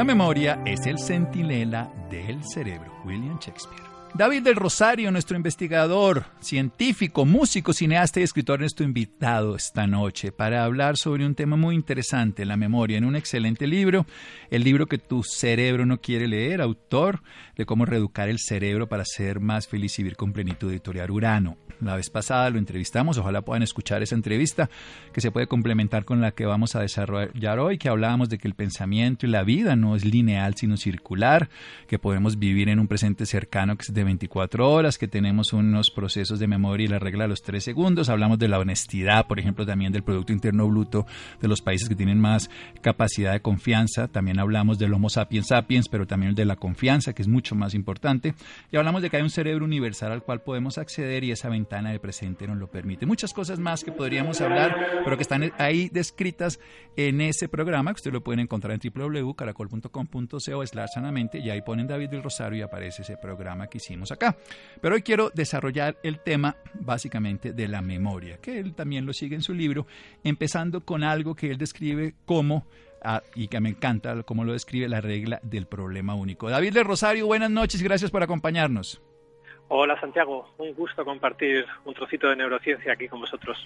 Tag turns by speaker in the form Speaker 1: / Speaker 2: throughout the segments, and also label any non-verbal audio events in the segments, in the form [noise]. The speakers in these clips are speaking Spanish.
Speaker 1: La memoria es el centinela del cerebro. William Shakespeare. David del Rosario, nuestro investigador, científico, músico, cineasta y escritor, es nuestro invitado esta noche para hablar sobre un tema muy interesante, la memoria, en un excelente libro, el libro que tu cerebro no quiere leer, autor de cómo reeducar el cerebro para ser más feliz y vivir con plenitud, editorial Urano. La vez pasada lo entrevistamos, ojalá puedan escuchar esa entrevista que se puede complementar con la que vamos a desarrollar hoy, que hablábamos de que el pensamiento y la vida no es lineal sino circular, que podemos vivir en un presente cercano que es de 24 horas, que tenemos unos procesos de memoria y la regla de los 3 segundos, hablamos de la honestidad, por ejemplo, también del Producto Interno Bruto de los países que tienen más capacidad de confianza, también hablamos del Homo sapiens sapiens, pero también de la confianza, que es mucho más importante, y hablamos de que hay un cerebro universal al cual podemos acceder y esa ventaja ventana de presente nos lo permite. Muchas cosas más que podríamos hablar, pero que están ahí descritas en ese programa, que ustedes lo pueden encontrar en www.caracol.com.co sanamente, y ahí ponen David del Rosario y aparece ese programa que hicimos acá. Pero hoy quiero desarrollar el tema básicamente de la memoria, que él también lo sigue en su libro, empezando con algo que él describe como Ah, y que me encanta cómo lo describe la regla del problema único. David del Rosario, buenas noches gracias por acompañarnos.
Speaker 2: Hola Santiago, un gusto compartir un trocito de neurociencia aquí con vosotros.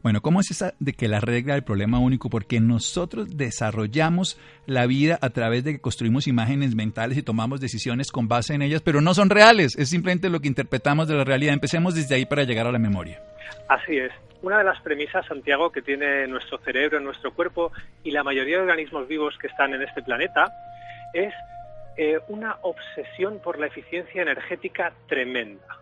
Speaker 1: Bueno, ¿cómo es esa de que la regla del problema único? Porque nosotros desarrollamos la vida a través de que construimos imágenes mentales y tomamos decisiones con base en ellas, pero no son reales, es simplemente lo que interpretamos de la realidad. Empecemos desde ahí para llegar a la memoria.
Speaker 2: Así es. Una de las premisas, Santiago, que tiene nuestro cerebro, nuestro cuerpo y la mayoría de organismos vivos que están en este planeta es eh, una obsesión por la eficiencia energética tremenda.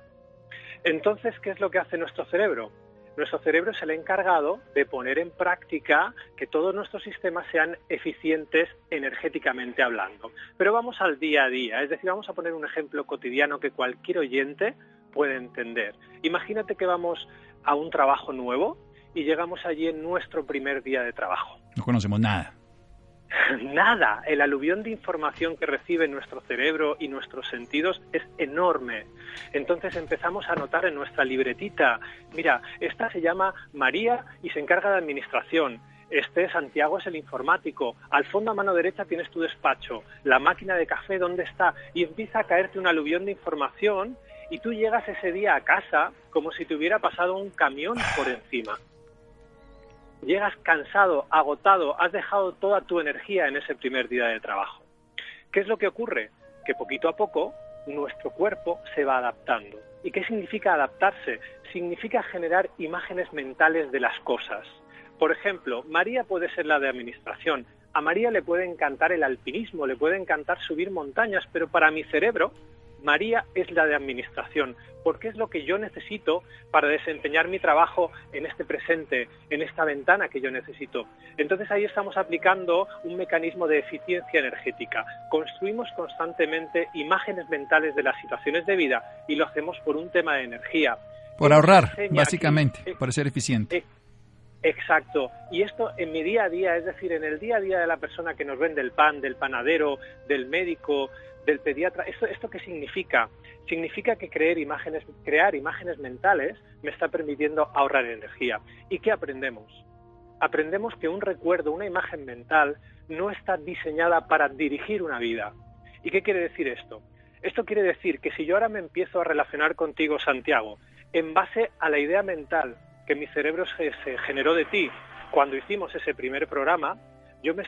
Speaker 2: Entonces, ¿qué es lo que hace nuestro cerebro? Nuestro cerebro le ha encargado de poner en práctica que todos nuestros sistemas sean eficientes energéticamente hablando. Pero vamos al día a día, es decir, vamos a poner un ejemplo cotidiano que cualquier oyente puede entender. Imagínate que vamos a un trabajo nuevo y llegamos allí en nuestro primer día de trabajo.
Speaker 1: No conocemos nada. [laughs]
Speaker 2: Nada, el aluvión de información que recibe nuestro cerebro y nuestros sentidos es enorme. Entonces empezamos a notar en nuestra libretita, mira, esta se llama María y se encarga de administración. Este Santiago es el informático. Al fondo a mano derecha tienes tu despacho. La máquina de café, ¿dónde está? Y empieza a caerte un aluvión de información y tú llegas ese día a casa como si te hubiera pasado un camión por encima llegas cansado, agotado, has dejado toda tu energía en ese primer día de trabajo. ¿Qué es lo que ocurre? Que poquito a poco nuestro cuerpo se va adaptando. ¿Y qué significa adaptarse? Significa generar imágenes mentales de las cosas. Por ejemplo, María puede ser la de administración. A María le puede encantar el alpinismo, le puede encantar subir montañas, pero para mi cerebro María es la de administración, porque es lo que yo necesito para desempeñar mi trabajo en este presente, en esta ventana que yo necesito. Entonces ahí estamos aplicando un mecanismo de eficiencia energética. Construimos constantemente imágenes mentales de las situaciones de vida y lo hacemos por un tema de energía.
Speaker 1: Por ahorrar, básicamente, eh, por ser eficiente. Eh,
Speaker 2: exacto. Y esto en mi día a día, es decir, en el día a día de la persona que nos vende el pan, del panadero, del médico, del pediatra. ¿Esto, ¿Esto qué significa? Significa que crear imágenes, crear imágenes mentales me está permitiendo ahorrar energía. ¿Y qué aprendemos? Aprendemos que un recuerdo, una imagen mental, no está diseñada para dirigir una vida. ¿Y qué quiere decir esto? Esto quiere decir que si yo ahora me empiezo a relacionar contigo, Santiago, en base a la idea mental que mi cerebro se generó de ti cuando hicimos ese primer programa, yo me,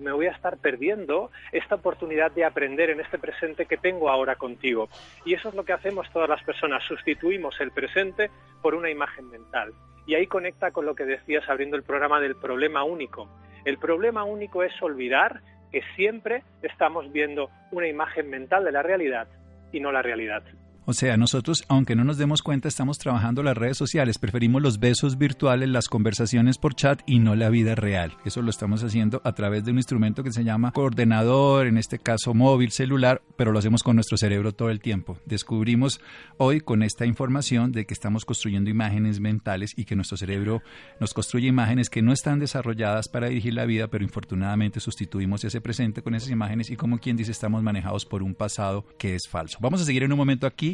Speaker 2: me voy a estar perdiendo esta oportunidad de aprender en este presente que tengo ahora contigo. Y eso es lo que hacemos todas las personas, sustituimos el presente por una imagen mental. Y ahí conecta con lo que decías abriendo el programa del problema único. El problema único es olvidar que siempre estamos viendo una imagen mental de la realidad y no la realidad.
Speaker 1: O sea, nosotros, aunque no nos demos cuenta, estamos trabajando las redes sociales. Preferimos los besos virtuales, las conversaciones por chat y no la vida real. Eso lo estamos haciendo a través de un instrumento que se llama coordenador, en este caso móvil, celular, pero lo hacemos con nuestro cerebro todo el tiempo. Descubrimos hoy con esta información de que estamos construyendo imágenes mentales y que nuestro cerebro nos construye imágenes que no están desarrolladas para dirigir la vida, pero infortunadamente sustituimos ese presente con esas imágenes y como quien dice estamos manejados por un pasado que es falso. Vamos a seguir en un momento aquí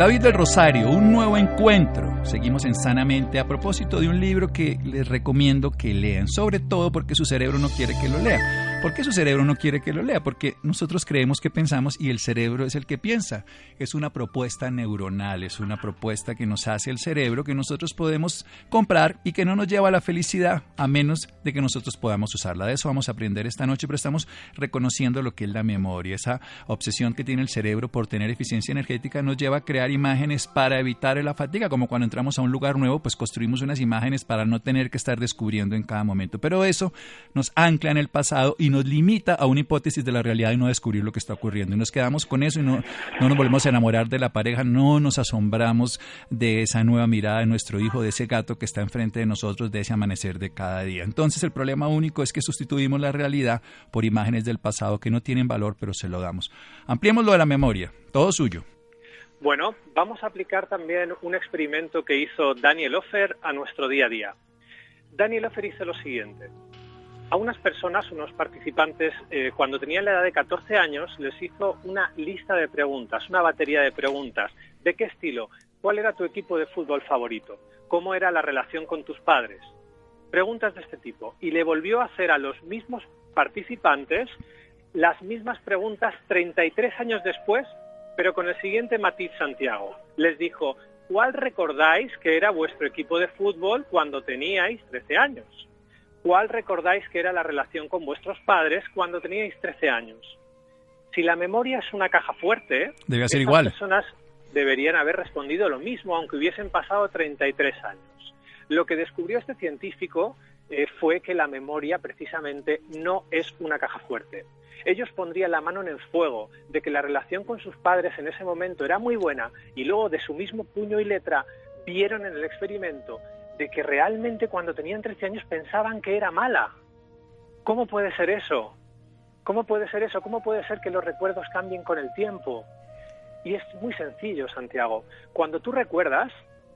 Speaker 1: David del Rosario, un nuevo encuentro. Seguimos en Sanamente a propósito de un libro que les recomiendo que lean, sobre todo porque su cerebro no quiere que lo lean. ¿Por qué su cerebro no quiere que lo lea? Porque nosotros creemos que pensamos y el cerebro es el que piensa. Es una propuesta neuronal, es una propuesta que nos hace el cerebro que nosotros podemos comprar y que no nos lleva a la felicidad a menos de que nosotros podamos usarla. De eso vamos a aprender esta noche, pero estamos reconociendo lo que es la memoria. Esa obsesión que tiene el cerebro por tener eficiencia energética nos lleva a crear imágenes para evitar la fatiga, como cuando entramos a un lugar nuevo, pues construimos unas imágenes para no tener que estar descubriendo en cada momento. Pero eso nos ancla en el pasado y nos limita a una hipótesis de la realidad y no descubrir lo que está ocurriendo. Y nos quedamos con eso y no, no nos volvemos a enamorar de la pareja, no nos asombramos de esa nueva mirada de nuestro hijo, de ese gato que está enfrente de nosotros, de ese amanecer de cada día. Entonces el problema único es que sustituimos la realidad por imágenes del pasado que no tienen valor, pero se lo damos. Ampliemos lo de la memoria, todo suyo.
Speaker 2: Bueno, vamos a aplicar también un experimento que hizo Daniel Offer a nuestro día a día. Daniel Offer hizo lo siguiente a unas personas, unos participantes, eh, cuando tenían la edad de 14 años, les hizo una lista de preguntas, una batería de preguntas. ¿De qué estilo? ¿Cuál era tu equipo de fútbol favorito? ¿Cómo era la relación con tus padres? Preguntas de este tipo. Y le volvió a hacer a los mismos participantes las mismas preguntas 33 años después, pero con el siguiente matiz Santiago. Les dijo, ¿cuál recordáis que era vuestro equipo de fútbol cuando teníais 13 años? ¿Cuál recordáis que era la relación con vuestros padres cuando teníais 13 años? Si la memoria es una caja fuerte,
Speaker 1: Debe ser igual.
Speaker 2: personas deberían haber respondido lo mismo, aunque hubiesen pasado 33 años. Lo que descubrió este científico eh, fue que la memoria precisamente no es una caja fuerte. Ellos pondrían la mano en el fuego de que la relación con sus padres en ese momento era muy buena y luego de su mismo puño y letra vieron en el experimento de que realmente cuando tenían 13 años pensaban que era mala. ¿Cómo puede ser eso? ¿Cómo puede ser eso? ¿Cómo puede ser que los recuerdos cambien con el tiempo? Y es muy sencillo, Santiago. Cuando tú recuerdas,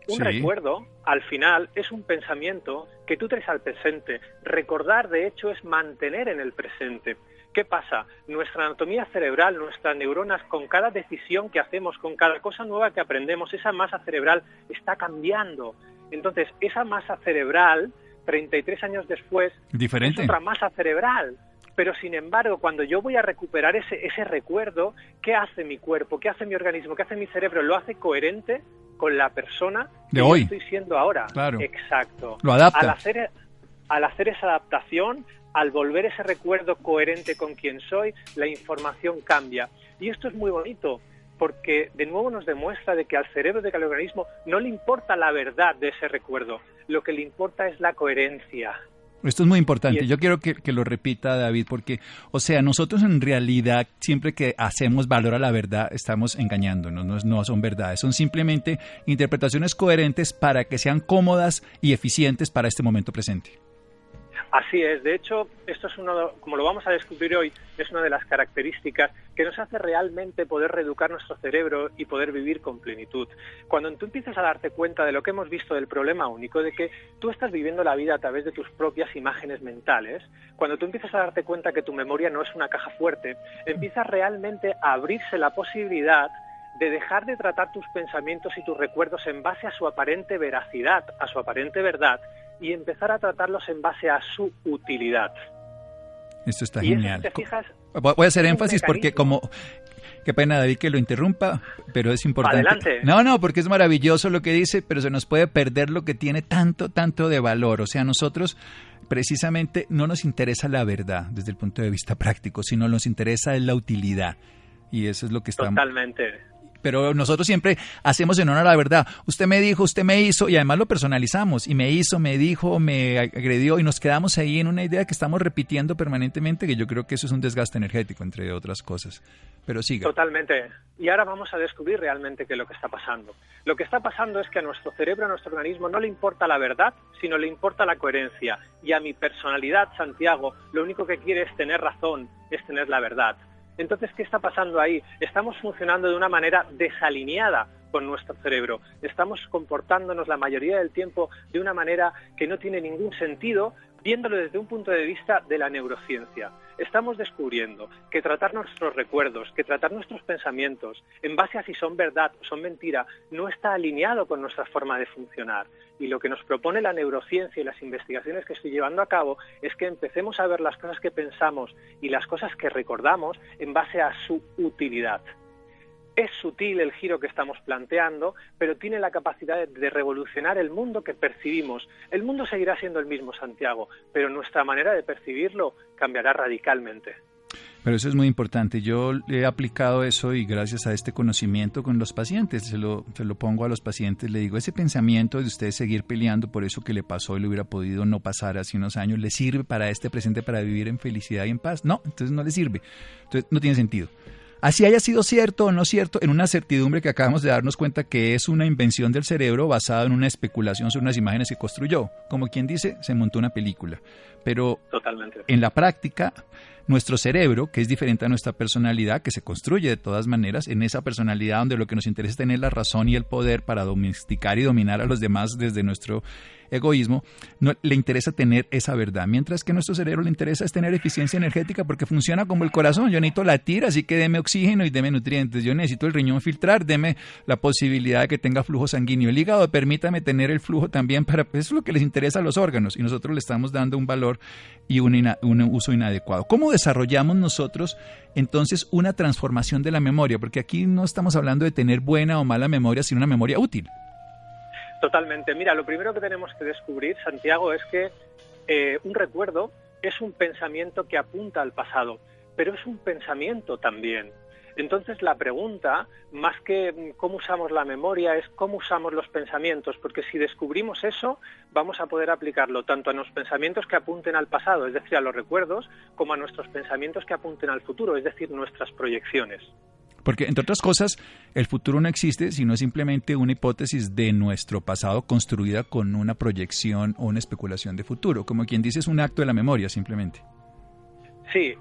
Speaker 2: un recuerdo, al final, es un pensamiento que tú traes al presente. Recordar, de hecho, es mantener en el presente. ¿Qué pasa? Nuestra anatomía cerebral, nuestras neuronas, con cada decisión que hacemos, con cada cosa nueva que aprendemos, esa masa cerebral está cambiando. Entonces, esa masa cerebral, 33 años después,
Speaker 1: Diferente.
Speaker 2: es otra masa cerebral. Pero sin embargo, cuando yo voy a recuperar ese, ese recuerdo, ¿qué hace mi cuerpo? ¿Qué hace mi organismo? ¿Qué hace mi cerebro? Lo hace coherente con la persona
Speaker 1: de
Speaker 2: que
Speaker 1: hoy.
Speaker 2: estoy siendo ahora.
Speaker 1: Claro.
Speaker 2: Exacto.
Speaker 1: Lo adapta.
Speaker 2: Al hacer, al hacer esa adaptación, al volver ese recuerdo coherente con quien soy, la información cambia. Y esto es muy bonito, porque de nuevo nos demuestra de que al cerebro, de que al organismo no le importa la verdad de ese recuerdo, lo que le importa es la coherencia.
Speaker 1: Esto es muy importante. Yo quiero que, que, lo repita David, porque, o sea, nosotros en realidad, siempre que hacemos valor a la verdad, estamos engañándonos, no, no son verdades, son simplemente interpretaciones coherentes para que sean cómodas y eficientes para este momento presente.
Speaker 2: Así es, de hecho, esto es uno, como lo vamos a descubrir hoy, es una de las características que nos hace realmente poder reeducar nuestro cerebro y poder vivir con plenitud. Cuando tú empiezas a darte cuenta de lo que hemos visto del problema único, de que tú estás viviendo la vida a través de tus propias imágenes mentales, cuando tú empiezas a darte cuenta que tu memoria no es una caja fuerte, empiezas realmente a abrirse la posibilidad de dejar de tratar tus pensamientos y tus recuerdos en base a su aparente veracidad, a su aparente verdad, y empezar a tratarlos en base a su utilidad.
Speaker 1: Esto está
Speaker 2: y
Speaker 1: genial.
Speaker 2: Eso, te fijas,
Speaker 1: Voy a hacer énfasis porque como Qué pena, David, que lo interrumpa, pero es importante.
Speaker 2: Adelante.
Speaker 1: No, no, porque es maravilloso lo que dice, pero se nos puede perder lo que tiene tanto, tanto de valor. O sea, nosotros precisamente no nos interesa la verdad desde el punto de vista práctico, sino nos interesa la utilidad. Y eso es lo que estamos.
Speaker 2: Totalmente
Speaker 1: pero nosotros siempre hacemos en honor a la verdad. Usted me dijo, usted me hizo, y además lo personalizamos, y me hizo, me dijo, me agredió, y nos quedamos ahí en una idea que estamos repitiendo permanentemente, que yo creo que eso es un desgaste energético, entre otras cosas. Pero siga.
Speaker 2: Totalmente. Y ahora vamos a descubrir realmente qué es lo que está pasando. Lo que está pasando es que a nuestro cerebro, a nuestro organismo, no le importa la verdad, sino le importa la coherencia. Y a mi personalidad, Santiago, lo único que quiere es tener razón, es tener la verdad. Entonces, ¿qué está pasando ahí? Estamos funcionando de una manera desalineada con nuestro cerebro. Estamos comportándonos la mayoría del tiempo de una manera que no tiene ningún sentido, viéndolo desde un punto de vista de la neurociencia. Estamos descubriendo que tratar nuestros recuerdos, que tratar nuestros pensamientos, en base a si son verdad o son mentira, no está alineado con nuestra forma de funcionar. Y lo que nos propone la neurociencia y las investigaciones que estoy llevando a cabo es que empecemos a ver las cosas que pensamos y las cosas que recordamos en base a su utilidad. Es sutil el giro que estamos planteando, pero tiene la capacidad de revolucionar el mundo que percibimos. El mundo seguirá siendo el mismo, Santiago, pero nuestra manera de percibirlo cambiará radicalmente.
Speaker 1: Pero eso es muy importante. Yo he aplicado eso y gracias a este conocimiento con los pacientes, se lo, se lo pongo a los pacientes, le digo, ese pensamiento de usted seguir peleando por eso que le pasó y le hubiera podido no pasar hace unos años, ¿le sirve para este presente para vivir en felicidad y en paz? No, entonces no le sirve. Entonces no tiene sentido. Así haya sido cierto o no cierto, en una certidumbre que acabamos de darnos cuenta que es una invención del cerebro basada en una especulación sobre unas imágenes que construyó. Como quien dice, se montó una película. Pero
Speaker 2: Totalmente.
Speaker 1: en la práctica nuestro cerebro, que es diferente a nuestra personalidad, que se construye de todas maneras, en esa personalidad donde lo que nos interesa es tener la razón y el poder para domesticar y dominar a los demás desde nuestro egoísmo, le interesa tener esa verdad, mientras que nuestro cerebro le interesa es tener eficiencia energética porque funciona como el corazón, yo necesito latir, así que deme oxígeno y deme nutrientes, yo necesito el riñón filtrar, deme la posibilidad de que tenga flujo sanguíneo, el hígado permítame tener el flujo también para, pues, eso es lo que les interesa a los órganos y nosotros le estamos dando un valor y un, un uso inadecuado. ¿Cómo desarrollamos nosotros entonces una transformación de la memoria? Porque aquí no estamos hablando de tener buena o mala memoria, sino una memoria útil.
Speaker 2: Totalmente. Mira, lo primero que tenemos que descubrir, Santiago, es que eh, un recuerdo es un pensamiento que apunta al pasado, pero es un pensamiento también. Entonces la pregunta, más que mm, cómo usamos la memoria, es cómo usamos los pensamientos, porque si descubrimos eso, vamos a poder aplicarlo tanto a los pensamientos que apunten al pasado, es decir, a los recuerdos, como a nuestros pensamientos que apunten al futuro, es decir, nuestras proyecciones.
Speaker 1: Porque, entre otras cosas, el futuro no existe, sino simplemente una hipótesis de nuestro pasado construida con una proyección o una especulación de futuro. Como quien dice, es un acto de la memoria, simplemente.
Speaker 2: Sí,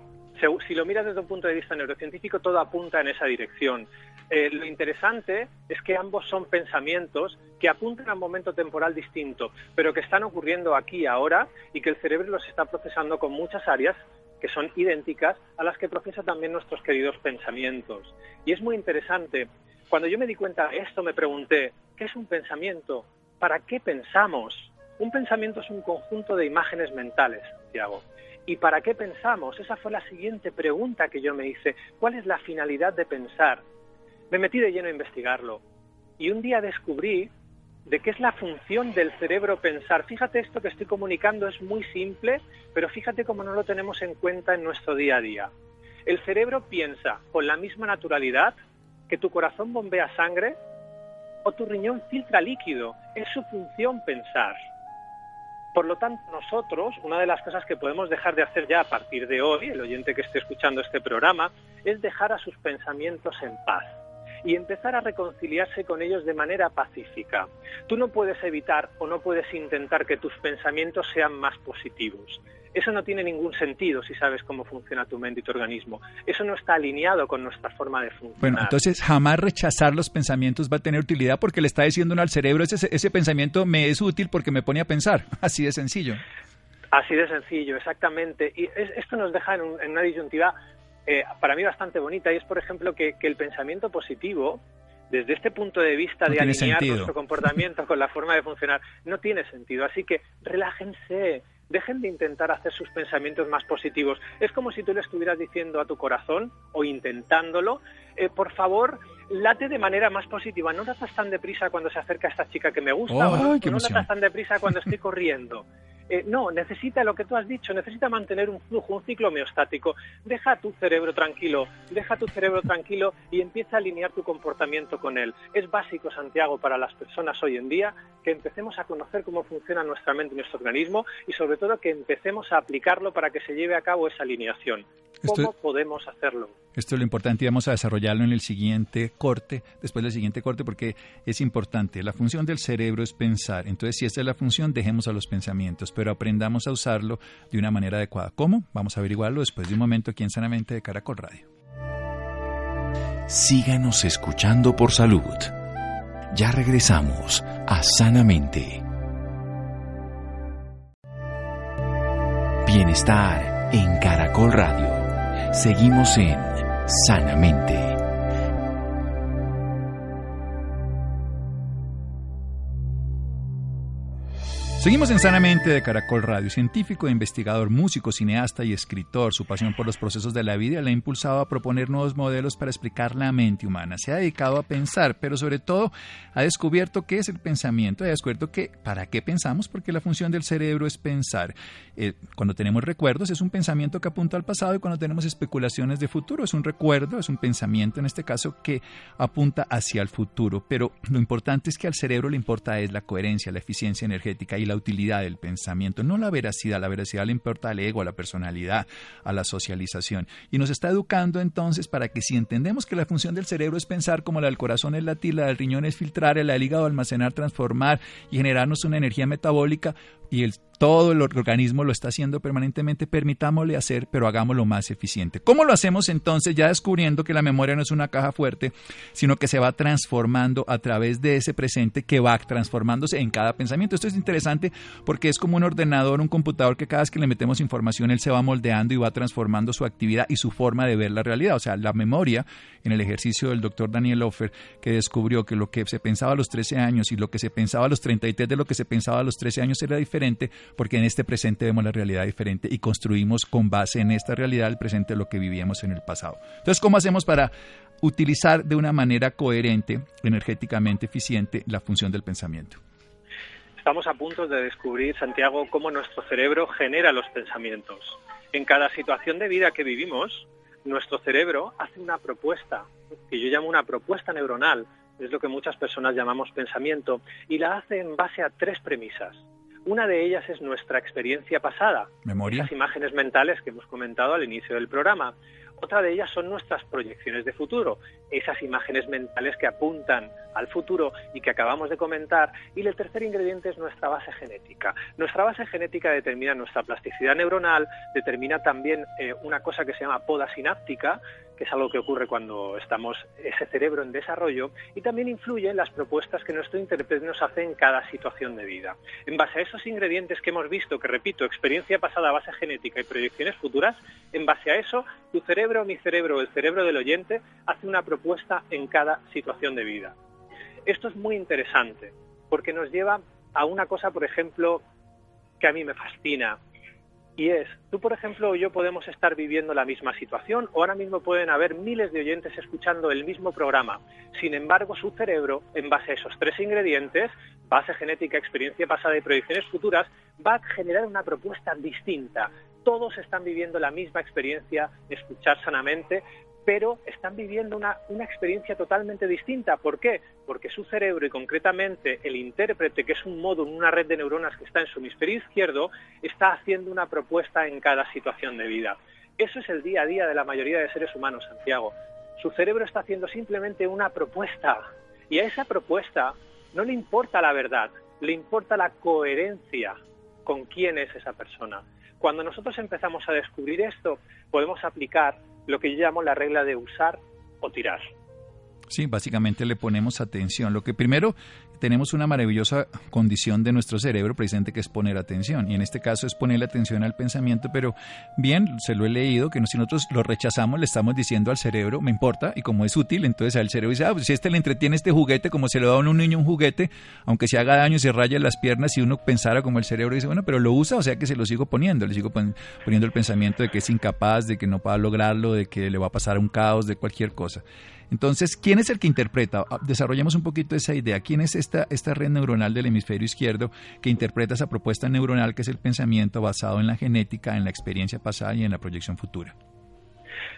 Speaker 2: si lo miras desde un punto de vista neurocientífico, todo apunta en esa dirección. Eh, lo interesante es que ambos son pensamientos que apuntan a un momento temporal distinto, pero que están ocurriendo aquí ahora y que el cerebro los está procesando con muchas áreas que son idénticas a las que procesa también nuestros queridos pensamientos. Y es muy interesante. Cuando yo me di cuenta de esto, me pregunté, ¿qué es un pensamiento? ¿Para qué pensamos? Un pensamiento es un conjunto de imágenes mentales, Tiago. ¿Y para qué pensamos? Esa fue la siguiente pregunta que yo me hice. ¿Cuál es la finalidad de pensar? Me metí de lleno a investigarlo. Y un día descubrí de qué es la función del cerebro pensar. Fíjate, esto que estoy comunicando es muy simple, pero fíjate cómo no lo tenemos en cuenta en nuestro día a día. El cerebro piensa con la misma naturalidad que tu corazón bombea sangre o tu riñón filtra líquido. Es su función pensar. Por lo tanto, nosotros, una de las cosas que podemos dejar de hacer ya a partir de hoy, el oyente que esté escuchando este programa, es dejar a sus pensamientos en paz y empezar a reconciliarse con ellos de manera pacífica. Tú no puedes evitar o no puedes intentar que tus pensamientos sean más positivos. Eso no tiene ningún sentido si sabes cómo funciona tu mente y tu organismo. Eso no está alineado con nuestra forma de funcionar.
Speaker 1: Bueno, entonces jamás rechazar los pensamientos va a tener utilidad porque le está diciendo al cerebro, ese, ese pensamiento me es útil porque me pone a pensar. [laughs] Así de sencillo.
Speaker 2: Así de sencillo, exactamente. Y esto nos deja en, en una disyuntiva eh, para mí bastante bonita y es, por ejemplo, que, el pensamiento positivo, desde este punto de vista de alinear nuestro comportamiento con la forma de funcionar, no tiene sentido. Así que relájense, dejen de intentar hacer sus pensamientos más positivos. Es como si tú le estuvieras diciendo a tu corazón, o intentándolo, eh, por favor, late de manera más positiva. No latas tan deprisa cuando se acerca esta chica que me gusta, o no, no latas tan deprisa cuando estoy corriendo. [laughs] Eh, no, necesita lo que tú has dicho, necesita mantener un flujo, un ciclo homeostático. Deja tu cerebro tranquilo, deja tu cerebro tranquilo y empieza a alinear tu comportamiento con él. Es básico, Santiago, para las personas hoy en día que empecemos a conocer cómo funciona nuestra mente y nuestro organismo y sobre todo que empecemos a aplicarlo para que se lleve a cabo esa alineación. ¿Cómo podemos hacerlo?
Speaker 1: Esto es lo importante y vamos a desarrollarlo en el siguiente corte, después del siguiente corte, porque es importante. La función del cerebro es pensar. Entonces, si esta es la función, dejemos a los pensamientos, pero aprendamos a usarlo de una manera adecuada. ¿Cómo? Vamos a averiguarlo después de un momento aquí en Sanamente de Caracol Radio.
Speaker 3: Síganos escuchando por salud. Ya regresamos a Sanamente. Bienestar en Caracol Radio. Seguimos en Sanamente.
Speaker 1: Seguimos en Sanamente de Caracol Radio. Científico, investigador, músico, cineasta y escritor, su pasión por los procesos de la vida le ha impulsado a proponer nuevos modelos para explicar la mente humana. Se ha dedicado a pensar, pero sobre todo ha descubierto qué es el pensamiento. Ha descubierto que para qué pensamos, porque la función del cerebro es pensar. Eh, cuando tenemos recuerdos es un pensamiento que apunta al pasado y cuando tenemos especulaciones de futuro es un recuerdo, es un pensamiento en este caso que apunta hacia el futuro. Pero lo importante es que al cerebro le importa es la coherencia, la eficiencia energética y la utilidad del pensamiento, no la veracidad. La veracidad le importa al ego, a la personalidad, a la socialización. Y nos está educando entonces para que si entendemos que la función del cerebro es pensar como la del corazón es latir, la del riñón es filtrar, la del hígado almacenar, transformar y generarnos una energía metabólica, y el, todo el organismo lo está haciendo permanentemente, permitámosle hacer, pero hagámoslo más eficiente. ¿Cómo lo hacemos entonces? Ya descubriendo que la memoria no es una caja fuerte, sino que se va transformando a través de ese presente que va transformándose en cada pensamiento. Esto es interesante porque es como un ordenador, un computador que cada vez que le metemos información, él se va moldeando y va transformando su actividad y su forma de ver la realidad. O sea, la memoria, en el ejercicio del doctor Daniel Offer, que descubrió que lo que se pensaba a los 13 años y lo que se pensaba a los 33 de lo que se pensaba a los 13 años era diferente porque en este presente vemos la realidad diferente y construimos con base en esta realidad el presente lo que vivíamos en el pasado. Entonces, ¿cómo hacemos para utilizar de una manera coherente, energéticamente eficiente, la función del pensamiento?
Speaker 2: Estamos a punto de descubrir, Santiago, cómo nuestro cerebro genera los pensamientos. En cada situación de vida que vivimos, nuestro cerebro hace una propuesta, que yo llamo una propuesta neuronal, es lo que muchas personas llamamos pensamiento, y la hace en base a tres premisas. Una de ellas es nuestra experiencia pasada, esas imágenes mentales que hemos comentado al inicio del programa. Otra de ellas son nuestras proyecciones de futuro, esas imágenes mentales que apuntan al futuro y que acabamos de comentar. Y el tercer ingrediente es nuestra base genética. Nuestra base genética determina nuestra plasticidad neuronal, determina también eh, una cosa que se llama poda sináptica, que es algo que ocurre cuando estamos ese cerebro en desarrollo, y también influye en las propuestas que nuestro intérprete nos hace en cada situación de vida. En base a esos ingredientes que hemos visto, que repito, experiencia pasada, base genética y proyecciones futuras, en base a eso, tu cerebro, mi cerebro, el cerebro del oyente, hace una propuesta en cada situación de vida. Esto es muy interesante, porque nos lleva a una cosa, por ejemplo, que a mí me fascina, y es, tú por ejemplo o yo podemos estar viviendo la misma situación o ahora mismo pueden haber miles de oyentes escuchando el mismo programa. Sin embargo, su cerebro, en base a esos tres ingredientes, base genética, experiencia pasada y proyecciones futuras, va a generar una propuesta distinta. Todos están viviendo la misma experiencia escuchar sanamente, pero están viviendo una, experiencia totalmente distinta. ¿Por qué? Porque su cerebro y concretamente el intérprete, que es un modo, una red de neuronas que está en su hemisferio izquierdo, está haciendo una propuesta en cada situación de vida. Eso es el día a día de la mayoría de seres humanos, Santiago. Su cerebro está haciendo simplemente una propuesta y a esa propuesta no le importa la verdad, le importa la coherencia con quién es esa persona. Cuando nosotros empezamos a descubrir esto, podemos aplicar lo que yo llamo la regla de usar o tirar.
Speaker 1: Sí, básicamente le ponemos atención. Lo que primero tenemos una maravillosa condición de nuestro cerebro presente que es poner atención. Y en este caso es poner atención al pensamiento, pero bien, se lo he leído, que si nosotros lo rechazamos, le estamos diciendo al cerebro, me importa, y como es útil, entonces al cerebro dice, ah, pues si este le entretiene este juguete, como se le da a un niño un juguete, aunque se haga daño se raya las piernas, si uno pensara como el cerebro dice, bueno, pero lo usa, o sea que se lo sigo poniendo, le sigo poniendo el pensamiento de que es incapaz, de que no pueda lograrlo, de que le va a pasar un caos, de cualquier cosa. Entonces, ¿quién es el que interpreta? Ah, desarrollemos un poquito esa idea. ¿Quién es esta, esta red neuronal del hemisferio izquierdo que interpreta esa propuesta neuronal que es el pensamiento basado en la genética, en la experiencia pasada y en la proyección futura?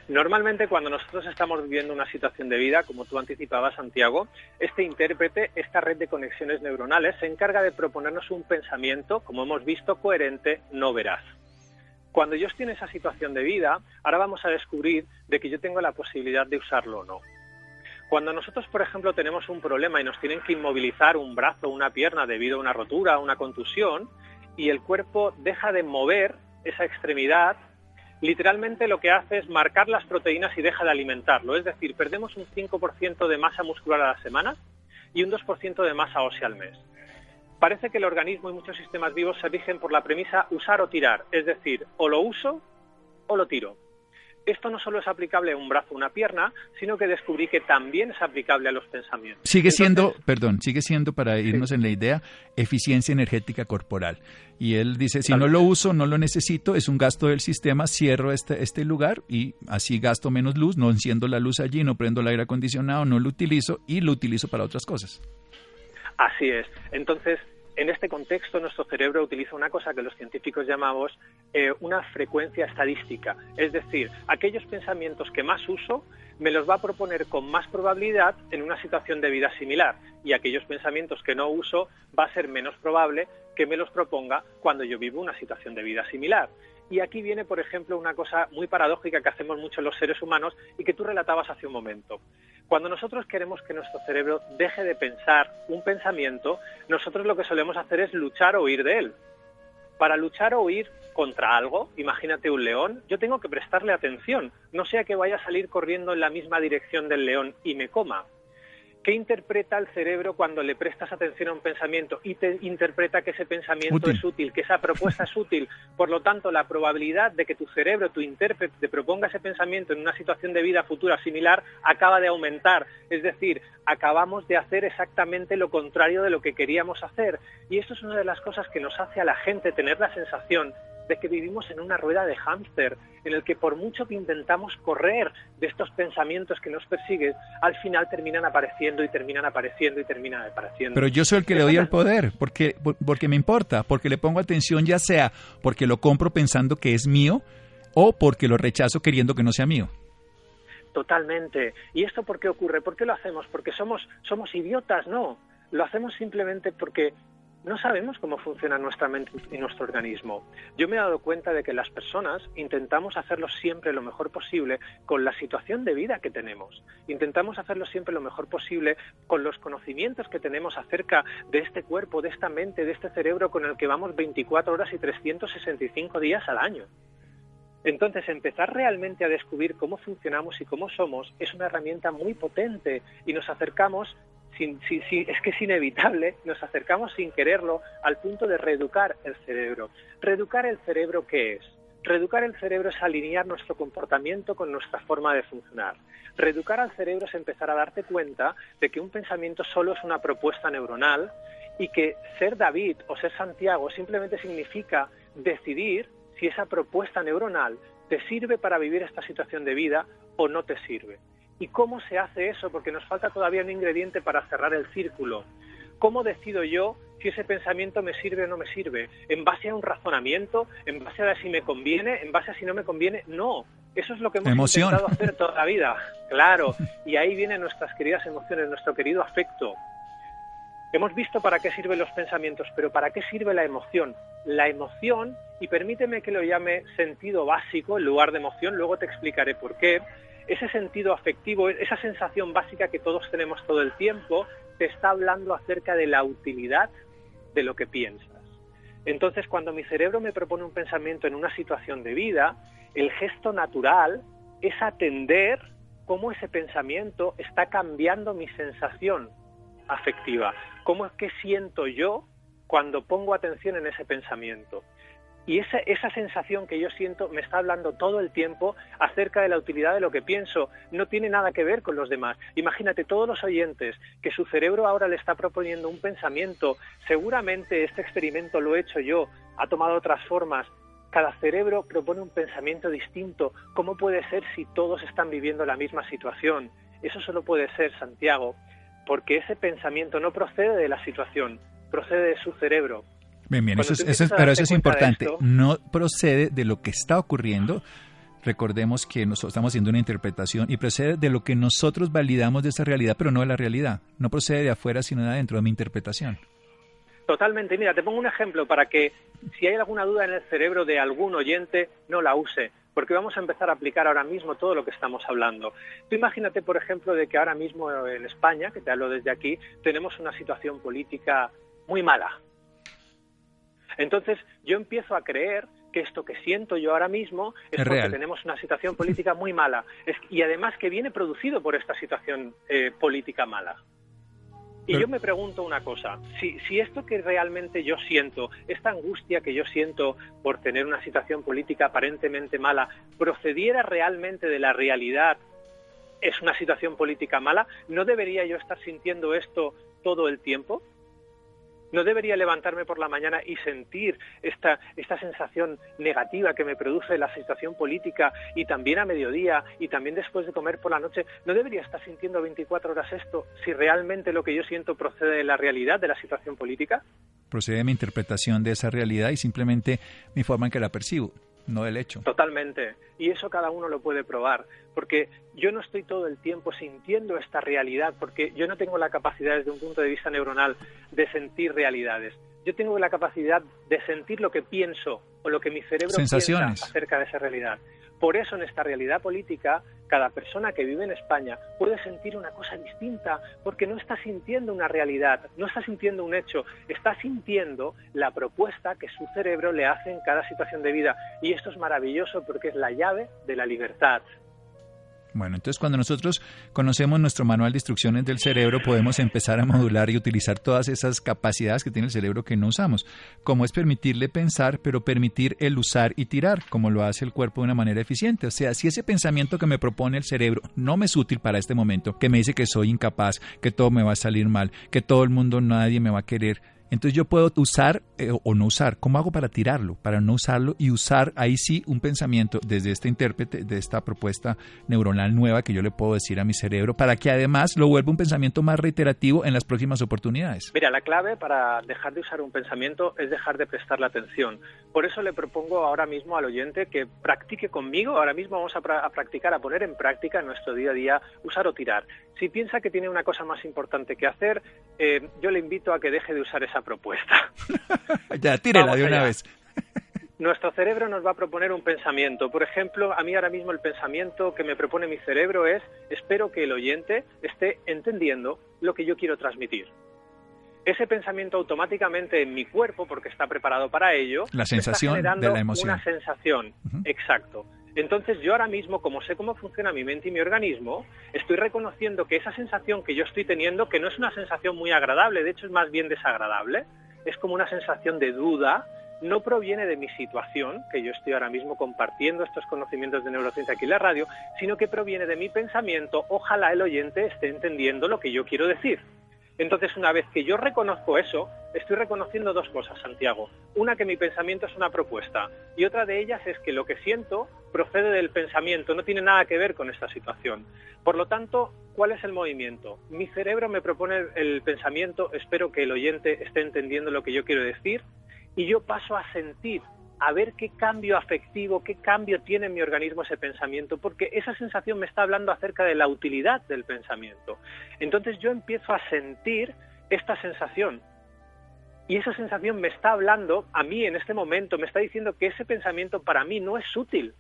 Speaker 2: Normalmente cuando nosotros estamos viviendo una situación de vida, como tú anticipabas, Santiago, este intérprete, esta red de conexiones neuronales, se encarga de proponernos un pensamiento, como hemos visto, coherente, no veraz. Cuando yo estoy en esa situación de vida, ahora vamos a descubrir de que yo tengo la posibilidad de usarlo o no. Cuando nosotros, por ejemplo, tenemos un problema y nos tienen que inmovilizar un brazo o una pierna debido a una rotura o una contusión y el cuerpo deja de mover esa extremidad, literalmente lo que hace es marcar las proteínas y deja de alimentarlo. Es decir, perdemos un 5% de masa muscular a la semana y un 2% de masa ósea al mes. Parece que el organismo y muchos sistemas vivos se rigen por la premisa usar o tirar, es decir, o lo uso o lo tiro esto no solo es aplicable a un brazo o una pierna, sino que descubrí que también es aplicable a los pensamientos.
Speaker 1: Sigue siendo, perdón, sigue siendo, para irnos en la idea, eficiencia energética corporal. Y él dice, si no lo uso, no lo necesito, es un gasto del sistema, cierro este, este lugar y así gasto menos luz, no enciendo la luz allí, no prendo el aire acondicionado, no lo utilizo y lo utilizo para otras cosas.
Speaker 2: Así es. Entonces, en este contexto, nuestro cerebro utiliza una cosa que los científicos llamamos eh, una frecuencia estadística. Es decir, aquellos pensamientos que más uso me los va a proponer con más probabilidad en una situación de vida similar y aquellos pensamientos que no uso va a ser menos probable que me los proponga cuando yo vivo una situación de vida similar. Y aquí viene, por ejemplo, una cosa muy paradójica que hacemos mucho los seres humanos y que tú relatabas hace un momento. Cuando nosotros queremos que nuestro cerebro deje de pensar un pensamiento, nosotros lo que solemos hacer es luchar o huir de él. Para luchar o huir contra algo, imagínate un león, yo tengo que prestarle atención, no sea que vaya a salir corriendo en la misma dirección del león y me coma. ¿Qué interpreta el cerebro cuando le prestas atención a un pensamiento y te interpreta que ese pensamiento es útil, que esa propuesta es útil? Por lo tanto, la probabilidad de que tu cerebro, tu intérprete, te proponga ese pensamiento en una situación de vida futura similar acaba de aumentar. Es decir, acabamos de hacer exactamente lo contrario de lo que queríamos hacer. Y esto es una de las cosas que nos hace a la gente tener la sensación de que vivimos en una rueda de hámster, en el que por mucho que intentamos correr de estos pensamientos que nos persiguen, al final terminan apareciendo y terminan apareciendo y terminan apareciendo.
Speaker 1: Pero yo soy el que le doy el poder, porque, porque me importa, porque le pongo atención, ya sea porque lo compro pensando que es mío o porque lo rechazo queriendo que no sea mío.
Speaker 2: Totalmente. ¿Y esto por qué ocurre? ¿Por qué lo hacemos? ¿Porque somos, somos idiotas? No. Lo hacemos simplemente porque no sabemos cómo funciona nuestra mente y nuestro organismo. Yo me he dado cuenta de que las personas intentamos hacerlo siempre lo mejor posible con la situación de vida que tenemos. Intentamos hacerlo siempre lo mejor posible con los conocimientos que tenemos acerca de este cuerpo, de esta mente, de este cerebro con el que vamos 24 horas y 365 días al año. Entonces, empezar realmente a descubrir cómo funcionamos y cómo somos es una herramienta muy potente y nos acercamos es que es inevitable, nos acercamos sin quererlo al punto de reeducar el cerebro. ¿Reeducar el cerebro qué es? Reeducar el cerebro es alinear nuestro comportamiento con nuestra forma de funcionar. Reeducar al cerebro es empezar a darte cuenta de que un pensamiento solo es una propuesta neuronal y que ser David o ser Santiago simplemente significa decidir si esa propuesta neuronal te sirve para vivir esta situación de vida o no te sirve. ¿Y cómo se hace eso? Porque nos falta todavía un ingrediente para cerrar el círculo. ¿Cómo decido yo si ese pensamiento me sirve o no me sirve? ¿En base a un razonamiento? ¿En base a si me conviene? ¿En base a si no me conviene? No. Eso es lo que hemos intentado hacer toda la vida. Claro. Y ahí vienen nuestras queridas emociones, nuestro querido afecto. Hemos visto para qué sirven los pensamientos, pero ¿para qué sirve la emoción? La emoción, y permíteme que lo llame sentido básico en lugar de emoción, luego te explicaré por qué, ese sentido afectivo, esa sensación básica que todos tenemos todo el tiempo, te está hablando acerca de la utilidad de lo que piensas. Entonces, cuando mi cerebro me propone un pensamiento en una situación de vida, el gesto natural es atender cómo ese pensamiento está cambiando mi sensación afectiva. ¿Cómo es que siento yo cuando pongo atención en ese pensamiento? Y esa, esa sensación que yo siento me está hablando todo el tiempo acerca de la utilidad de lo que pienso. No tiene nada que ver con los demás. Imagínate todos los oyentes que su cerebro ahora le está proponiendo un pensamiento. Seguramente este experimento lo he hecho yo, ha tomado otras formas. Cada cerebro propone un pensamiento distinto. ¿Cómo puede ser si todos están viviendo la misma situación? Eso solo puede ser, Santiago, porque ese pensamiento no procede de la situación, procede de su cerebro.
Speaker 1: Bien, bien, eso es, pero eso es importante. no procede de lo que está ocurriendo. Recordemos que nosotros estamos haciendo una interpretación y procede de lo que nosotros validamos de esa realidad, pero no de la realidad. No procede de afuera, sino de adentro, de mi interpretación.
Speaker 2: Totalmente. Mira, te pongo un ejemplo para que si hay alguna duda en el cerebro de algún oyente, no la use, porque vamos a empezar a aplicar ahora mismo todo lo que estamos hablando. Tú imagínate, por ejemplo, de que ahora mismo en España, que te hablo desde aquí, tenemos una situación política muy mala, entonces yo empiezo a creer que esto que siento yo ahora mismo es, porque tenemos una situación política muy mala. Y además que viene producido por esta situación eh, política mala. Y yo me pregunto una cosa, si, si esto que realmente yo siento, esta angustia que yo siento por tener una situación política aparentemente mala, procediera realmente de la realidad, es una situación política mala, ¿no debería yo estar sintiendo esto todo el tiempo? No debería levantarme por la mañana y sentir esta, esta sensación negativa que me produce la situación política y también a mediodía y también después de comer por la noche. No debería estar sintiendo 24 horas esto si realmente lo que yo siento procede de la realidad de la situación política.
Speaker 1: Procede de mi interpretación de esa realidad y simplemente mi forma en que la percibo no del hecho.
Speaker 2: Totalmente. Y eso cada uno lo puede probar, porque yo no estoy todo el tiempo sintiendo esta realidad, porque yo no tengo la capacidad desde un punto de vista neuronal de sentir realidades. Yo tengo la capacidad de sentir lo que pienso o lo que mi cerebro piensa acerca de esa realidad. Por eso en esta realidad política, cada persona que vive en España puede sentir una cosa distinta, porque no está sintiendo una realidad, no está sintiendo un hecho, está sintiendo la propuesta que su cerebro le hace en cada situación de vida. Y esto es maravilloso porque es la llave de la libertad,
Speaker 1: bueno, entonces cuando nosotros conocemos nuestro manual de instrucciones del cerebro, podemos empezar a modular y utilizar todas esas capacidades que tiene el cerebro que no usamos, como es permitirle pensar, pero permitir el usar y tirar, como lo hace el cuerpo de una manera eficiente. O sea, si ese pensamiento que me propone el cerebro no me es útil para este momento, que me dice que soy incapaz, que todo me va a salir mal, que todo el mundo, nadie me va a querer, entonces yo puedo usar eh, o no usar. ¿Cómo hago para tirarlo? Para no usarlo y usar ahí sí un pensamiento desde este intérprete, de esta propuesta neuronal nueva que yo le puedo decir a mi cerebro para que además lo vuelva un pensamiento más reiterativo en las próximas oportunidades.
Speaker 2: Mira, la clave para dejar de usar un pensamiento es dejar de prestarle atención. Por eso le propongo ahora mismo al oyente que practique conmigo. Ahora mismo vamos a, practicar, a poner en práctica en nuestro día a día usar o tirar. Si piensa que tiene una cosa más importante que hacer, eh, yo le invito a que deje de usar esa propuesta. [laughs]
Speaker 1: ya, tírela de una vez. [laughs]
Speaker 2: Nuestro cerebro nos va a proponer un pensamiento. Por ejemplo, a mí ahora mismo el pensamiento que me propone mi cerebro es, espero que el oyente esté entendiendo lo que yo quiero transmitir. Ese pensamiento automáticamente en mi cuerpo, porque está preparado para ello,
Speaker 1: la sensación
Speaker 2: está
Speaker 1: de la emoción.
Speaker 2: una sensación. Exacto. Entonces yo ahora mismo, como sé cómo funciona mi mente y mi organismo, estoy reconociendo que esa sensación que yo estoy teniendo, que no es una sensación muy agradable, de hecho es más bien desagradable, es como una sensación de duda, no proviene de mi situación, que yo estoy ahora mismo compartiendo estos conocimientos de neurociencia aquí en la radio, sino que proviene de mi pensamiento, ojalá el oyente esté entendiendo lo que yo quiero decir. Entonces, una vez que yo reconozco eso, estoy reconociendo dos cosas, Santiago. Una, que mi pensamiento es una propuesta. Y otra de ellas es que lo que siento procede del pensamiento, no tiene nada que ver con esta situación. Por lo tanto, ¿cuál es el movimiento? Mi cerebro me propone el pensamiento, espero que el oyente esté entendiendo lo que yo quiero decir, y yo paso a sentir a ver qué cambio afectivo, qué cambio tiene en mi organismo ese pensamiento, porque esa sensación me está hablando acerca de la utilidad del pensamiento. Entonces yo empiezo a sentir esta sensación. Y esa sensación me está hablando a mí en este momento, me está diciendo que ese pensamiento para mí no es útil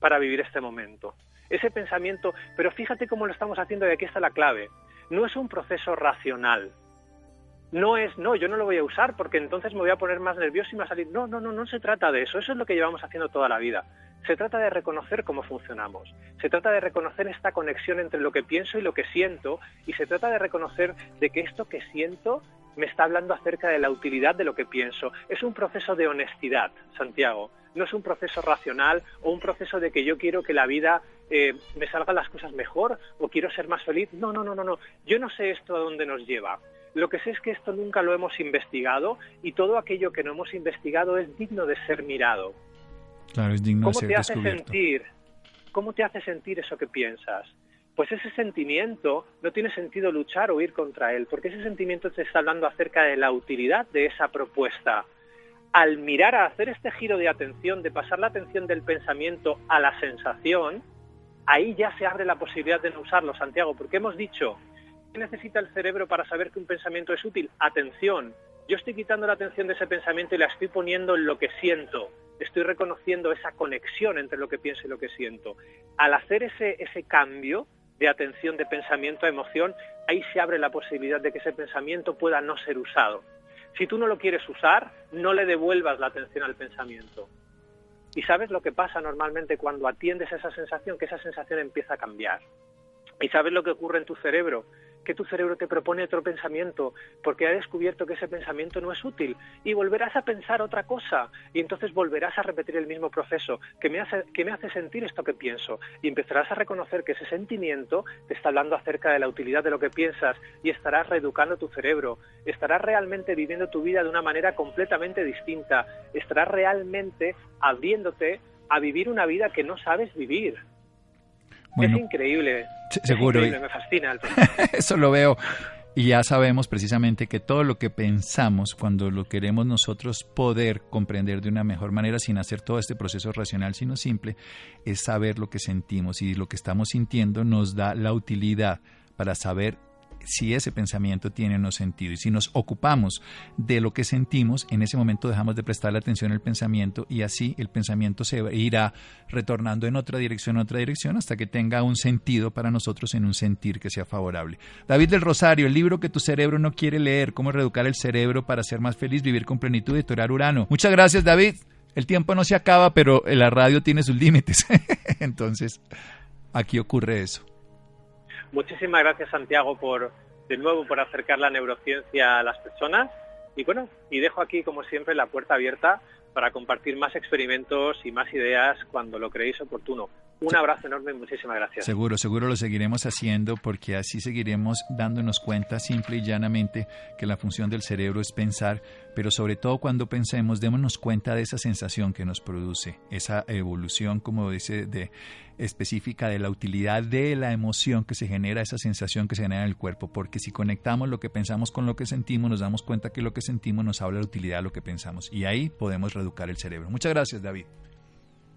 Speaker 2: para vivir este momento. Ese pensamiento, pero fíjate cómo lo estamos haciendo y aquí está la clave. No es un proceso racional, no es, no, yo no lo voy a usar porque entonces me voy a poner más nervioso y me va a salir. No, no, no, no se trata de eso. Eso es lo que llevamos haciendo toda la vida. Se trata de reconocer cómo funcionamos. Se trata de reconocer esta conexión entre lo que pienso y lo que siento. Y se trata de reconocer de que esto que siento me está hablando acerca de la utilidad de lo que pienso. Es un proceso de honestidad, Santiago. No es un proceso racional o un proceso de que yo quiero que la vida eh, me salgan las cosas mejor o quiero ser más feliz. No, no, no, no, no. Yo no sé esto a dónde nos lleva. Lo que sé es que esto nunca lo hemos investigado y todo aquello que no hemos investigado es digno de ser mirado.
Speaker 1: Claro, es digno
Speaker 2: ¿Cómo
Speaker 1: de ser
Speaker 2: te hace
Speaker 1: descubierto.
Speaker 2: sentir? ¿Cómo te hace sentir eso que piensas? Pues ese sentimiento no tiene sentido luchar o ir contra él, porque ese sentimiento te está hablando acerca de la utilidad de esa propuesta. Al mirar a hacer este giro de atención, de pasar la atención del pensamiento a la sensación, ahí ya se abre la posibilidad de no usarlo, Santiago, porque hemos dicho, ¿qué necesita el cerebro para saber que un pensamiento es útil? Atención. Yo estoy quitando la atención de ese pensamiento y la estoy poniendo en lo que siento. Estoy reconociendo esa conexión entre lo que pienso y lo que siento. Al hacer ese, ese cambio de atención de pensamiento a emoción, ahí se abre la posibilidad de que ese pensamiento pueda no ser usado. Si tú no lo quieres usar, no le devuelvas la atención al pensamiento. Y sabes lo que pasa normalmente cuando atiendes a esa sensación, que esa sensación empieza a cambiar. ¿Y sabes lo que ocurre en tu cerebro? Que tu cerebro te propone otro pensamiento porque ha descubierto que ese pensamiento no es útil y volverás a pensar otra cosa y entonces volverás a repetir el mismo proceso que me hace, que me hace sentir esto que pienso y empezarás a reconocer que ese sentimiento te está hablando acerca de la utilidad de lo que piensas y estarás reeducando tu cerebro, estarás realmente viviendo tu vida de una manera completamente distinta, estarás realmente abriéndote a vivir una vida que no sabes vivir.
Speaker 1: Bueno,
Speaker 2: es increíble.
Speaker 1: se-
Speaker 2: Es
Speaker 1: seguro.
Speaker 2: increíble, me fascina. [laughs]
Speaker 1: Eso lo veo. Y ya sabemos precisamente que todo lo que pensamos, cuando lo queremos nosotros poder comprender de una mejor manera, sin hacer todo este proceso racional, sino simple, es saber lo que sentimos. Y lo que estamos sintiendo nos da la utilidad para saber si ese pensamiento tiene no sentido. Y si nos ocupamos de lo que sentimos, en ese momento dejamos de prestarle atención al pensamiento y así el pensamiento se irá retornando en otra dirección, en otra dirección, hasta que tenga un sentido para nosotros en un sentir que sea favorable. David del Rosario, el libro que tu cerebro no quiere leer, cómo reeducar el cerebro para ser más feliz, vivir con plenitud torar Urano. Muchas gracias, David. El tiempo no se acaba, pero la radio tiene sus límites. [laughs] Entonces, aquí ocurre eso.
Speaker 2: Muchísimas gracias, Santiago, por de nuevo por acercar la neurociencia a las personas. Y bueno, y dejo aquí, como siempre, la puerta abierta para compartir más experimentos y más ideas cuando lo creéis oportuno. Un abrazo enorme muchísimas gracias.
Speaker 1: Seguro, seguro lo seguiremos haciendo porque así seguiremos dándonos cuenta simple y llanamente que la función del cerebro es pensar, pero sobre todo cuando pensemos, démonos cuenta de esa sensación que nos produce, esa evolución, como dice, de específica de la utilidad de la emoción que se genera, esa sensación que se genera en el cuerpo, porque si conectamos lo que pensamos con lo que sentimos, nos damos cuenta que lo que sentimos nos habla de utilidad de lo que pensamos y ahí podemos reeducar el cerebro. Muchas gracias, David.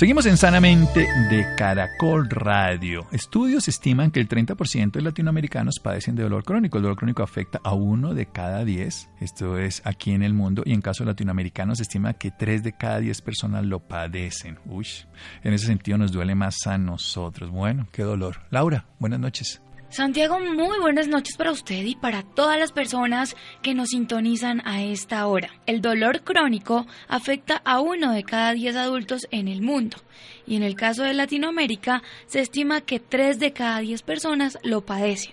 Speaker 1: Seguimos en Sanamente de Caracol Radio. Estudios estiman que el 30% de latinoamericanos padecen de dolor crónico. El dolor crónico afecta a uno de cada 10, esto es aquí en el mundo, y en caso de latinoamericanos se estima que 3 de cada 10 personas lo padecen. Uy, en ese sentido nos duele más a nosotros. Bueno, qué dolor. Laura, buenas noches.
Speaker 4: Santiago, muy buenas noches para usted y para todas las personas que nos sintonizan a esta hora. El dolor crónico afecta a uno de cada diez adultos en el mundo y en el caso de Latinoamérica se estima que tres de cada diez personas lo padecen.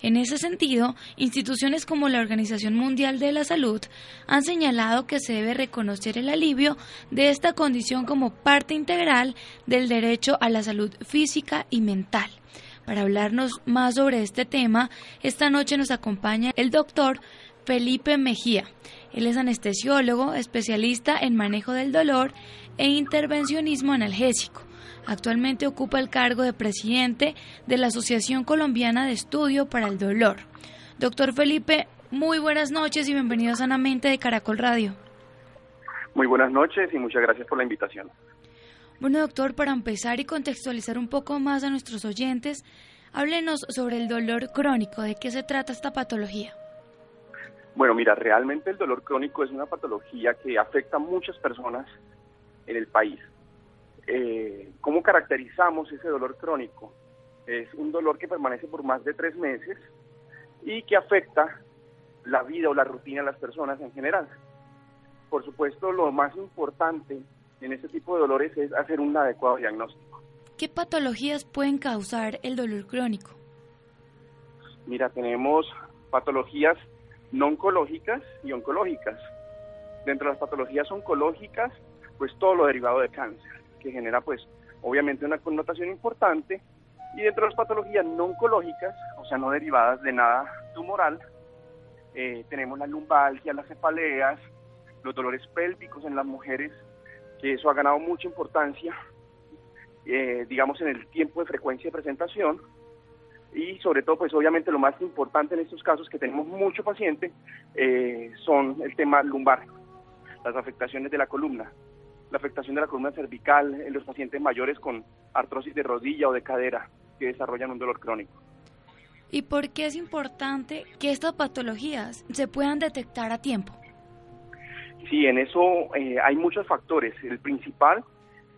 Speaker 4: En ese sentido, instituciones como la Organización Mundial de la Salud han señalado que se debe reconocer el alivio de esta condición como parte integral del derecho a la salud física y mental. Para hablarnos más sobre este tema, esta noche nos acompaña el doctor Felipe Mejía. Él es anestesiólogo, especialista en manejo del dolor e intervencionismo analgésico. Actualmente ocupa el cargo de presidente de la Asociación Colombiana de Estudio para el Dolor. Doctor Felipe, muy buenas noches y bienvenido Sanamente de Caracol Radio.
Speaker 5: Muy buenas noches y muchas gracias por la invitación.
Speaker 4: Bueno, doctor, para empezar y contextualizar un poco más a nuestros oyentes, Háblenos sobre el dolor crónico, ¿de qué se trata esta patología?
Speaker 5: Bueno, mira, realmente el dolor crónico es una patología que afecta a muchas personas en el país. Eh, ¿Cómo caracterizamos ese dolor crónico? Es un dolor que permanece por más de tres meses y que afecta la vida o la rutina de las personas en general. Por supuesto, lo más importante en este tipo de dolores es hacer un adecuado diagnóstico.
Speaker 4: ¿Qué patologías pueden causar el dolor crónico?
Speaker 5: Mira, tenemos patologías no oncológicas y oncológicas. Dentro de las patologías oncológicas, pues todo lo derivado de cáncer, que genera pues obviamente una connotación importante. Y dentro de las patologías no oncológicas, o sea, no derivadas de nada tumoral, eh, tenemos la lumbalgia, las cefaleas, los dolores pélvicos en las mujeres, que eso ha ganado mucha importancia, eh, digamos, en el tiempo de frecuencia de presentación. Y sobre todo, pues obviamente lo más importante en estos casos que tenemos mucho paciente eh, son el tema lumbar, las afectaciones de la columna, la afectación de la columna cervical en los pacientes mayores con artrosis de rodilla o de cadera que desarrollan un dolor crónico.
Speaker 4: ¿Y por qué es importante que estas patologías se puedan detectar a tiempo?
Speaker 5: Sí, en eso eh, hay muchos factores. El principal,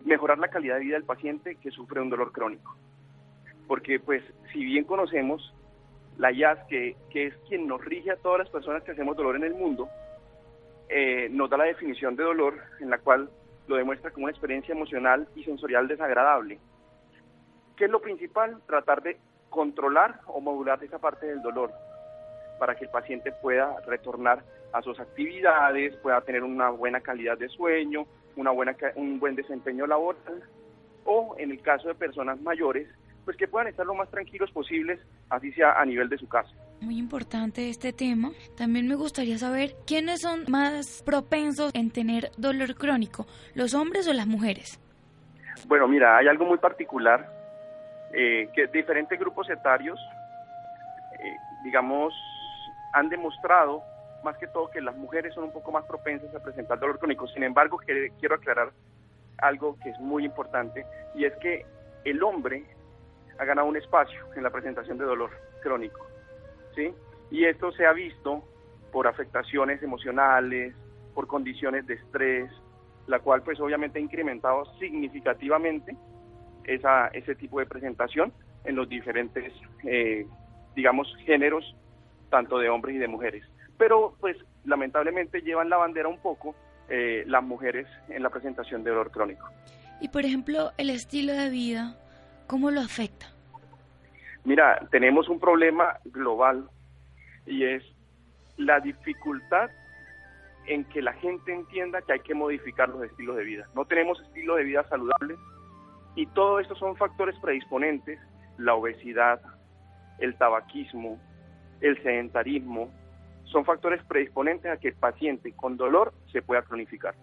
Speaker 5: mejorar la calidad de vida del paciente que sufre un dolor crónico. Porque, pues, si bien conocemos la IAS, que, que es quien nos rige a todas las personas que hacemos dolor en el mundo, eh, nos da la definición de dolor en la cual lo demuestra como una experiencia emocional y sensorial desagradable. ¿Qué es lo principal? Tratar de controlar o modular esa parte del dolor para que el paciente pueda retornar a sus actividades, pueda tener una buena calidad de sueño, una buena, un buen desempeño laboral, o en el caso de personas mayores, pues que puedan estar lo más tranquilos posibles, así sea a nivel de su casa.
Speaker 4: Muy importante este tema. También me gustaría saber quiénes son más propensos en tener dolor crónico, los hombres o las mujeres.
Speaker 5: Bueno, mira, hay algo muy particular, eh, que diferentes grupos etarios, eh, digamos, han demostrado más que todo que las mujeres son un poco más propensas a presentar dolor crónico. Sin embargo, quiero aclarar algo que es muy importante y es que el hombre ha ganado un espacio en la presentación de dolor crónico, ¿sí? Y esto se ha visto por afectaciones emocionales, por condiciones de estrés, la cual pues obviamente ha incrementado significativamente esa, ese tipo de presentación en los diferentes, eh, digamos, géneros, tanto de hombres y de mujeres pero pues lamentablemente llevan la bandera un poco eh, las mujeres en la presentación de dolor crónico.
Speaker 4: Y por ejemplo, el estilo de vida, ¿cómo lo afecta?
Speaker 5: Mira, tenemos un problema global y es la dificultad en que la gente entienda que hay que modificar los estilos de vida. No tenemos estilos de vida saludables y todo esto son factores predisponentes, la obesidad, el tabaquismo, el sedentarismo, son factores predisponentes a que el paciente con dolor se pueda cronificar.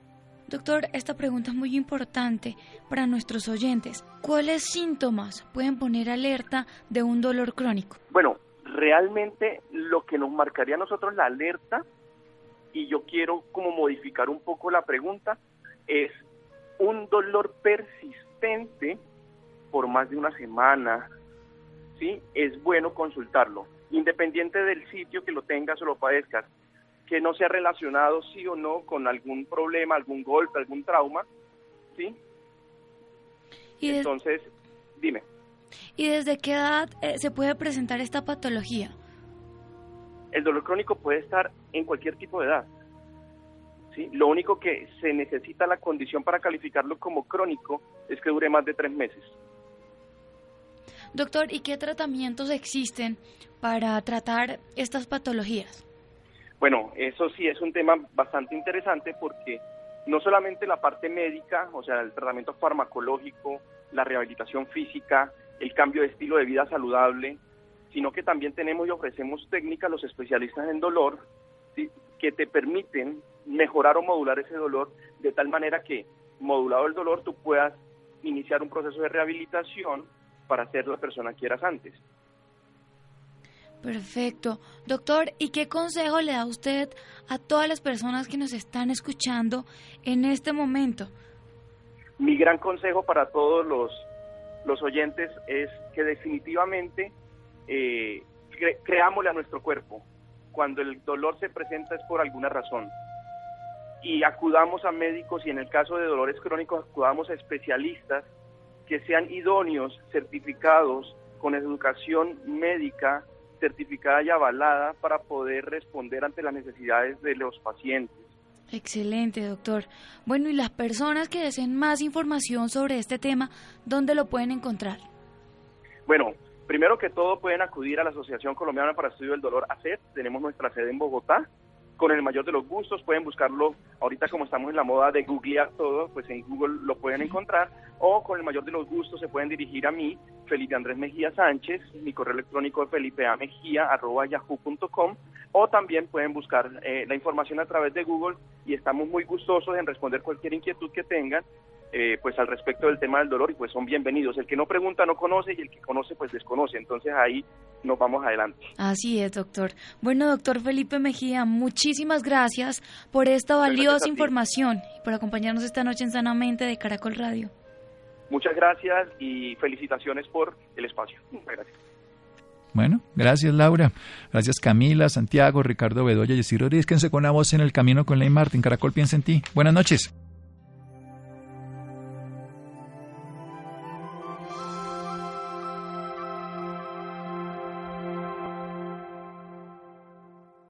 Speaker 4: Doctor, esta pregunta es muy importante para nuestros oyentes. ¿Cuáles síntomas pueden poner alerta de un dolor crónico?
Speaker 5: Bueno, realmente lo que nos marcaría a nosotros la alerta, y yo quiero como modificar un poco la pregunta, es un dolor persistente por más de una semana, ¿sí? Es bueno consultarlo independiente del sitio que lo tengas o lo padezcas, que no sea relacionado sí o no con algún problema, algún golpe, algún trauma, ¿sí? Entonces, dime.
Speaker 4: ¿Y desde qué edad eh, se puede presentar esta patología?
Speaker 5: El dolor crónico puede estar en cualquier tipo de edad. ¿sí? Lo único que se necesita la condición para calificarlo como crónico es que dure más de tres meses.
Speaker 4: Doctor, ¿y qué tratamientos existen para tratar estas patologías?
Speaker 5: Bueno, eso sí es un tema bastante interesante porque no solamente la parte médica, o sea, el tratamiento farmacológico, la rehabilitación física, el cambio de estilo de vida saludable, sino que también tenemos y ofrecemos técnicas los especialistas en dolor que te permiten mejorar o modular ese dolor de tal manera que modulado el dolor tú puedas iniciar un proceso de rehabilitación para ser la persona que eras antes.
Speaker 4: Perfecto. Doctor, ¿y qué consejo le da usted a todas las personas que nos están escuchando en este momento?
Speaker 5: Mi gran consejo para todos los, los oyentes es que definitivamente eh, creámosle a nuestro cuerpo. Cuando el dolor se presenta es por alguna razón. Y acudamos a médicos y en el caso de dolores crónicos acudamos a especialistas que sean idóneos, certificados, con educación médica certificada y avalada para poder responder ante las necesidades de los pacientes.
Speaker 4: Excelente, doctor. Bueno, y las personas que deseen más información sobre este tema, ¿dónde lo pueden encontrar?
Speaker 5: Bueno, primero que todo pueden acudir a la Asociación Colombiana para Estudio del Dolor, ACED. Tenemos nuestra sede en Bogotá. Con el mayor de los gustos pueden buscarlo. Ahorita como estamos en la moda de googlear todo, pues en Google lo pueden encontrar. O con el mayor de los gustos se pueden dirigir a mí, Felipe Andrés Mejía Sánchez. Mi correo electrónico es felipeamejía.yahoo.com o también pueden buscar eh, la información a través de Google y estamos muy gustosos en responder cualquier inquietud que tengan eh, pues al respecto del tema del dolor y pues son bienvenidos. El que no pregunta no conoce y el que conoce pues desconoce. Entonces ahí nos vamos adelante.
Speaker 4: Así es, doctor. Bueno, doctor Felipe Mejía, muchísimas gracias por esta valiosa información y por acompañarnos esta noche en Sanamente de Caracol Radio.
Speaker 5: Muchas gracias y felicitaciones por el espacio. Muchas gracias.
Speaker 1: Bueno, gracias Laura, gracias Camila, Santiago, Ricardo Bedoya y Ciro Quédense con la voz en el camino con Ley Martin. Caracol piensa en ti. Buenas noches.